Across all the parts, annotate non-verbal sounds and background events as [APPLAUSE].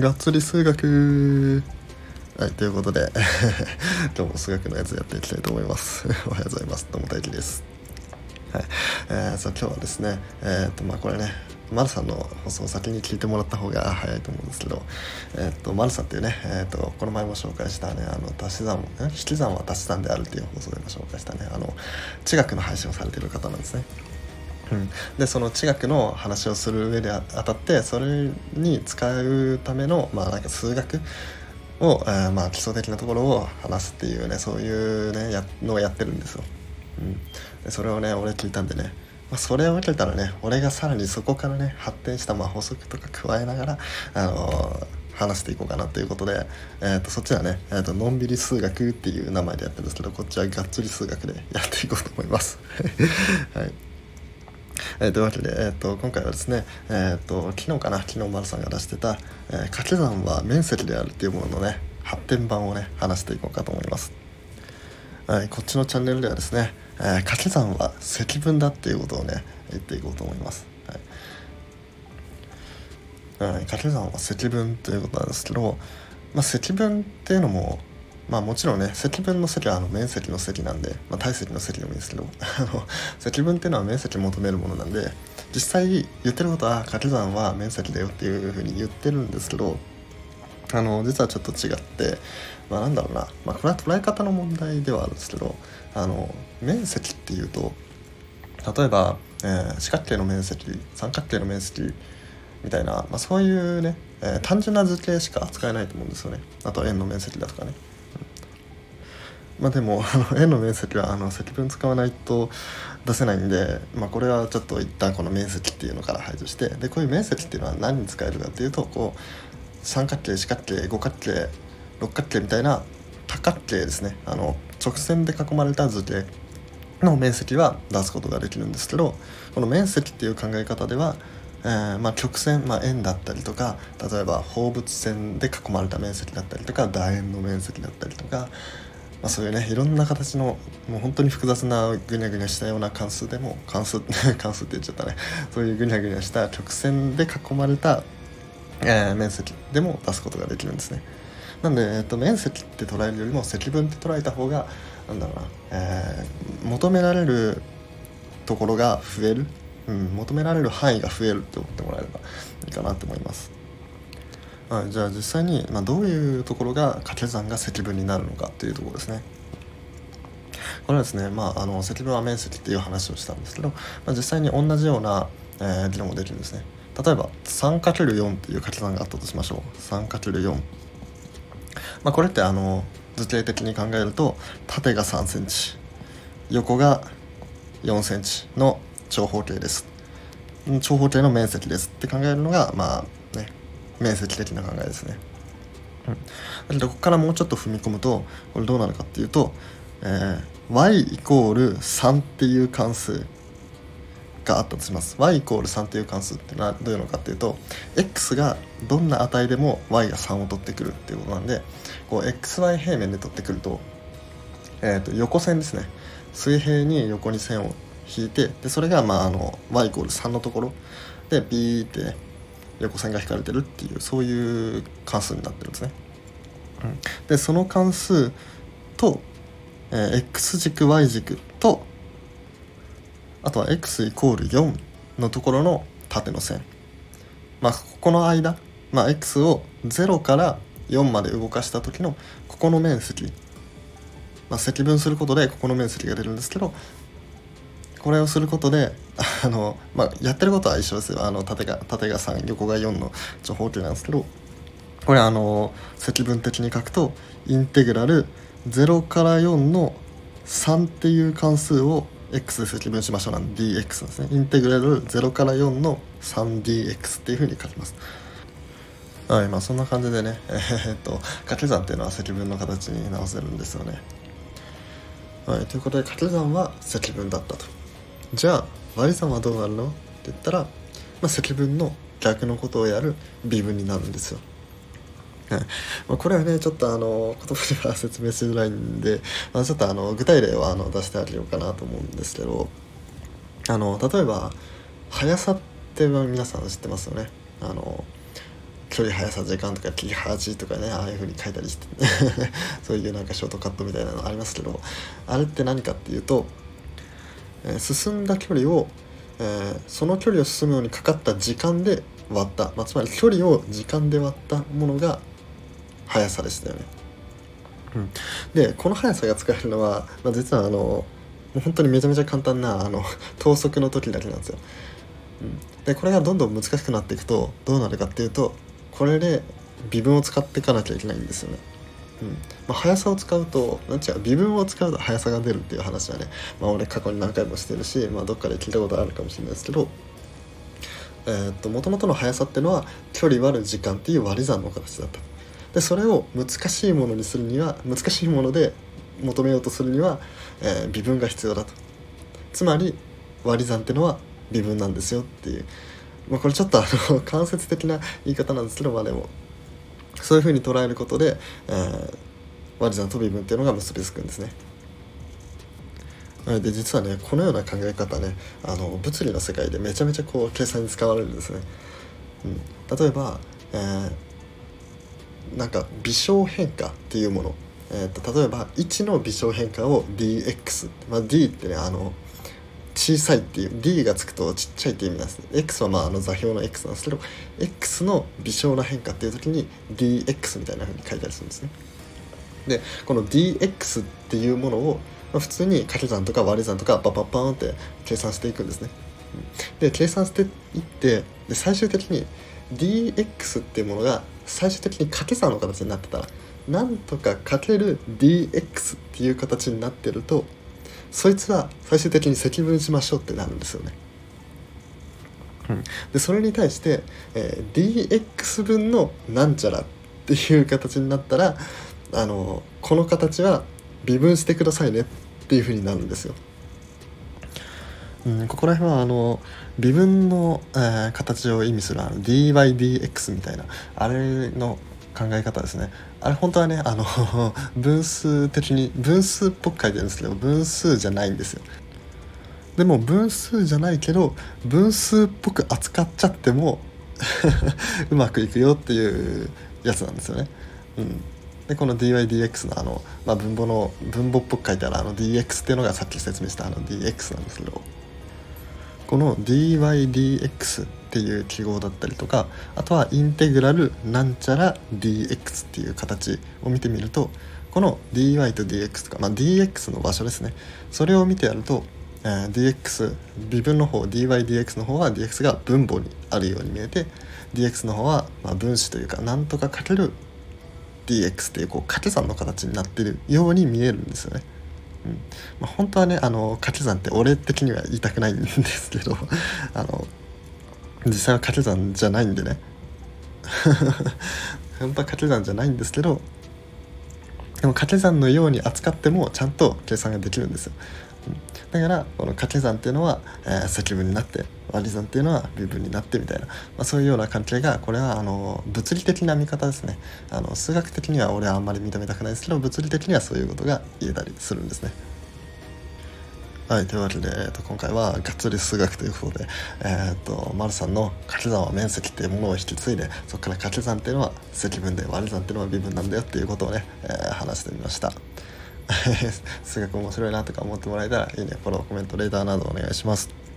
がっつり数学。はいということで [LAUGHS] 今日も数学のやつやっていきたいと思います。[LAUGHS] おはようございます。どうも大輝です。はい。えー、そう今日はですねえー、っとまあこれねマルさんの放送を先に聞いてもらった方が早いと思うんですけど、えー、っとマルさんっていうね、えー、っとこの前も紹介したねあの足し算引き算は足し算であるっていう放送でも紹介したねあの地学の配信をされている方なんですね。うん、でその地学の話をする上であたってそれに使うための、まあ、なんか数学を、えー、まあ基礎的なところを話すっていうねそういうねやのをやってるんですよ。うん、でそれをね俺聞いたんでね、まあ、それを受けたらね俺がさらにそこからね発展したまあ法則とか加えながら、あのー、話していこうかなということで、えー、とそっちはね、えー、とのんびり数学っていう名前でやってるんですけどこっちはがっつり数学でやっていこうと思います。[LAUGHS] はいえー、というわけで、えーと、今回はですね、えーと、昨日かな昨日丸さんが出してた、えー、掛け算は面積であるっていうもののね発展版をね話していこうかと思います、はい、こっちのチャンネルではですね、えー、掛け算は積分だっていうことをね言っていこうと思います。はい、はい、掛け算は積分ということなんですけど、まあ、積分っていうのもまあもちろんね積分の積はあの面積の積なんで、まあ、体積の積でもいいんですけど [LAUGHS] 積分っていうのは面積求めるものなんで実際言ってることは掛け算は面積だよっていうふうに言ってるんですけどあの実はちょっと違ってまあなんだろうな、まあ、これは捉え方の問題ではあるんですけどあの面積っていうと例えば、えー、四角形の面積三角形の面積みたいな、まあ、そういうね、えー、単純な図形しか扱えないと思うんですよね。あと円の面積だとかね。まあでもあの円の面積はあの積分使わないと出せないんで、まあ、これはちょっと一旦この面積っていうのから排除してでこういう面積っていうのは何に使えるかっていうとこう三角形四角形五角形六角形みたいな多角形ですね。あの直線で囲まれた図形の面積は出すことができるんですけどこの面積っていう考え方では、えー、まあ、曲線、まあ、円だったりとか例えば放物線で囲まれた面積だったりとか楕円の面積だったりとかまあ、そういうねいろんな形のもう本当に複雑なぐにゃぐにゃしたような関数でも関数 [LAUGHS] 関数って言っちゃったね。そういうぐにゃぐにゃした曲線で囲まれた、えー、面積でも出すことができるんですね。なんで、えっと、面積って捉えるよりも積分って捉えた方がなんだろうな、えー、求められるところが増える、うん、求められる範囲が増えるって思ってもらえればいいかなと思います。はい、じゃあ実際に、まあ、どういうところが掛け算が積分になるのかっていうところですね。これはですね、まあ、あの積分は面積っていう話をしたんですけど、まあ、実際に同じような、えー、議論もできるんですね。例えば 3×4 っていう掛け算があったとしましょう。3×4。まあ、これってあの図形的に考えると縦が3センチ横が4センチの長方形です。長方形の面積ですって考えるのがまあね面積的な考えですね。うん、だけどここからもうちょっと踏み込むとこれどうなるかっていうと、えー、y イコール3っていう関数があったとします。y イコール3っていう関数ってのはどういうのかっていうと x がどんな値でも y が3を取ってくるっていうことなんでこう xy 平面で取ってくると,、えー、と横線ですね。水平に横に線を引いてでそれがまああの y イコール3のところ。でビーって横線が引かれてるっていうそういう関数になってるんですね。うん、でその関数と、えー、x 軸 y 軸とあとは x イコール4のところの縦の線まあここの間、まあ、x を0から4まで動かした時のここの面積まあ、積分することでここの面積が出るんですけどこれをすることであの、まあ、やってることは一緒ですよ。あの縦が縦が3横が4の長方形なんですけどこれあの積分的に書くとインテグラル0から4の3っていう関数を x で積分しましょうなんで dx ですね。インテグラル0から4の 3dx っていうふうに書きます。はいまあそんな感じでねえー、っと掛け算っていうのは積分の形に直せるんですよね。はいということで掛け算は積分だったと。じゃあ割り算はどうなるの？って言ったら、まあ、積分の逆のことをやる微分になるんですよ。はいまあ、これはねちょっとあの言葉では説明しづらいんで、まあ、ちょっとあの具体例はあの出してあげようかなと思うんですけどあの例えば速さって皆さん知ってますよね？あの距離速さ時間とか切り端とかねああいう風に書いたりして [LAUGHS] そういうなんかショートカットみたいなのありますけどあれって何かっていうと、えー、進んだ距離を、えー、その距離を進むのにかかった時間で割った、まあ、つまり距離を時間で割ったものが速さでしたよね。うん、でこの速さが使えるのは、まあ、実はあのもう本当にめちゃめちゃ簡単なあの [LAUGHS] 等速の時だけなんですよ。うん、でこれがどんどん難しくなっていくとどうなるかっていうとこれで微分を使っていかなきゃいけないんですよね。まあ、速さを使うと何違う微分を使うと速さが出るっていう話はね、まあ、俺過去に何回もしてるし、まあ、どっかで聞いたことあるかもしれないですけどえー、っと元々の速さっていうのは距離割る時間っていう割り算の形だった。でそれを難しいものにするには難しいもので求めようとするには、えー、微分が必要だと。つまり割り算ってのは微分なんですよっていう、まあ、これちょっとあの [LAUGHS] 間接的な言い方なんですけどまあでもそういうふうに捉えることで、えー、割り算と微分っていうのが結びつくんですね。で実はねこのような考え方ねあの物理の世界でめちゃめちゃこう計算に使われるんですね。うん、例えば、えー、なんか微小変化っていうもの、えーと、例えば1の微小変化を dx、まあ、d ってねあの小さいっていう d がつくとちっちゃいって意味なんです x はまああの座標の x なんですけど x の微小な変化っていう時に dx みたいな風に書いたりするんですね。でこの dx っていうものを、普通に掛け算とか割り算とかパパパーンって計算していくんですね。で計算していってで最終的に dx っていうものが最終的に掛け算の形になってたらなんとかかける dx っていう形になってるとそいつは最終的に積分しましょうってなるんですよね。うん、でそれに対して、えー、dx 分のなんちゃらっていう形になったらあのこの形は微分してくださいねっていうふうになるんですよ。うん、ここら辺はあの微分の、えー、形を意味するあの dydx みたいなあれの考え方ですねあれ本当はねあの [LAUGHS] 分数的に分数っぽく書いてるんですけど分数じゃないんですよでも分数じゃないけど分数っぽく扱っちゃっても [LAUGHS] うまくいくよっていうやつなんですよね。うん、でこの dydx のあの、まあ、文法の文法っぽく書いてあるあの dx っていうのがさっき説明したあの dx なんですけどこの dydx っていう記号だったりとかあとはインテグラルなんちゃら dx っていう形を見てみるとこの dy と dx とか、まあ、dx の場所ですねそれを見てやると、えー、dx 微分の方 dydx の方は dx が分母にあるように見えて dx の方はま分子というかなんとかかける dx っていうこう掛け算の形になってるように見えるんですよね。うんまあ、本当はねあの掛け算って俺的には言いたくないんですけど [LAUGHS] あの実際は掛け算じゃないんでね本当は掛け算じゃないんですけどでも掛け算のように扱ってもちゃんと計算ができるんですよ。だからこの掛け算っていうのは、えー、積分になって割り算っていうのは微分になってみたいな、まあ、そういうような関係がこれはあの物理的な見方ですねあの数学的には俺はあんまり認めたくないですけど物理的にはそういうことが言えたりするんですね。はい、というわけで、えー、と今回はがっつり数学ということで、えーと、丸さんの掛け算は面積っていうものを引き継いでそこから掛け算っていうのは積分で割り算っていうのは微分なんだよっていうことをね、えー、話してみました。[LAUGHS] 数学面白いなとか思ってもらえたらいいねフォローコメントレーダーなどお願いします。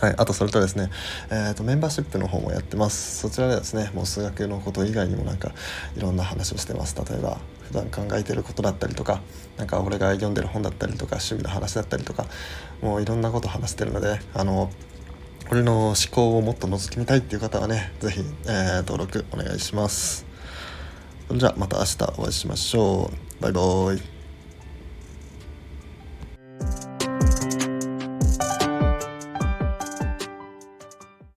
はい、あとそれとですね、えーと、メンバーシップの方もやってます。そちらではですねもう数学のこと以外にもなんかいろんな話をしてます。例えば普段考えてることだったりとかなんか俺が読んでる本だったりとか趣味の話だったりとかもういろんなこと話してるのであの俺の思考をもっと覗き見たいっていう方はね是非、えー、登録お願いします。それじゃあまた明日お会いしましょう。バイバーイ。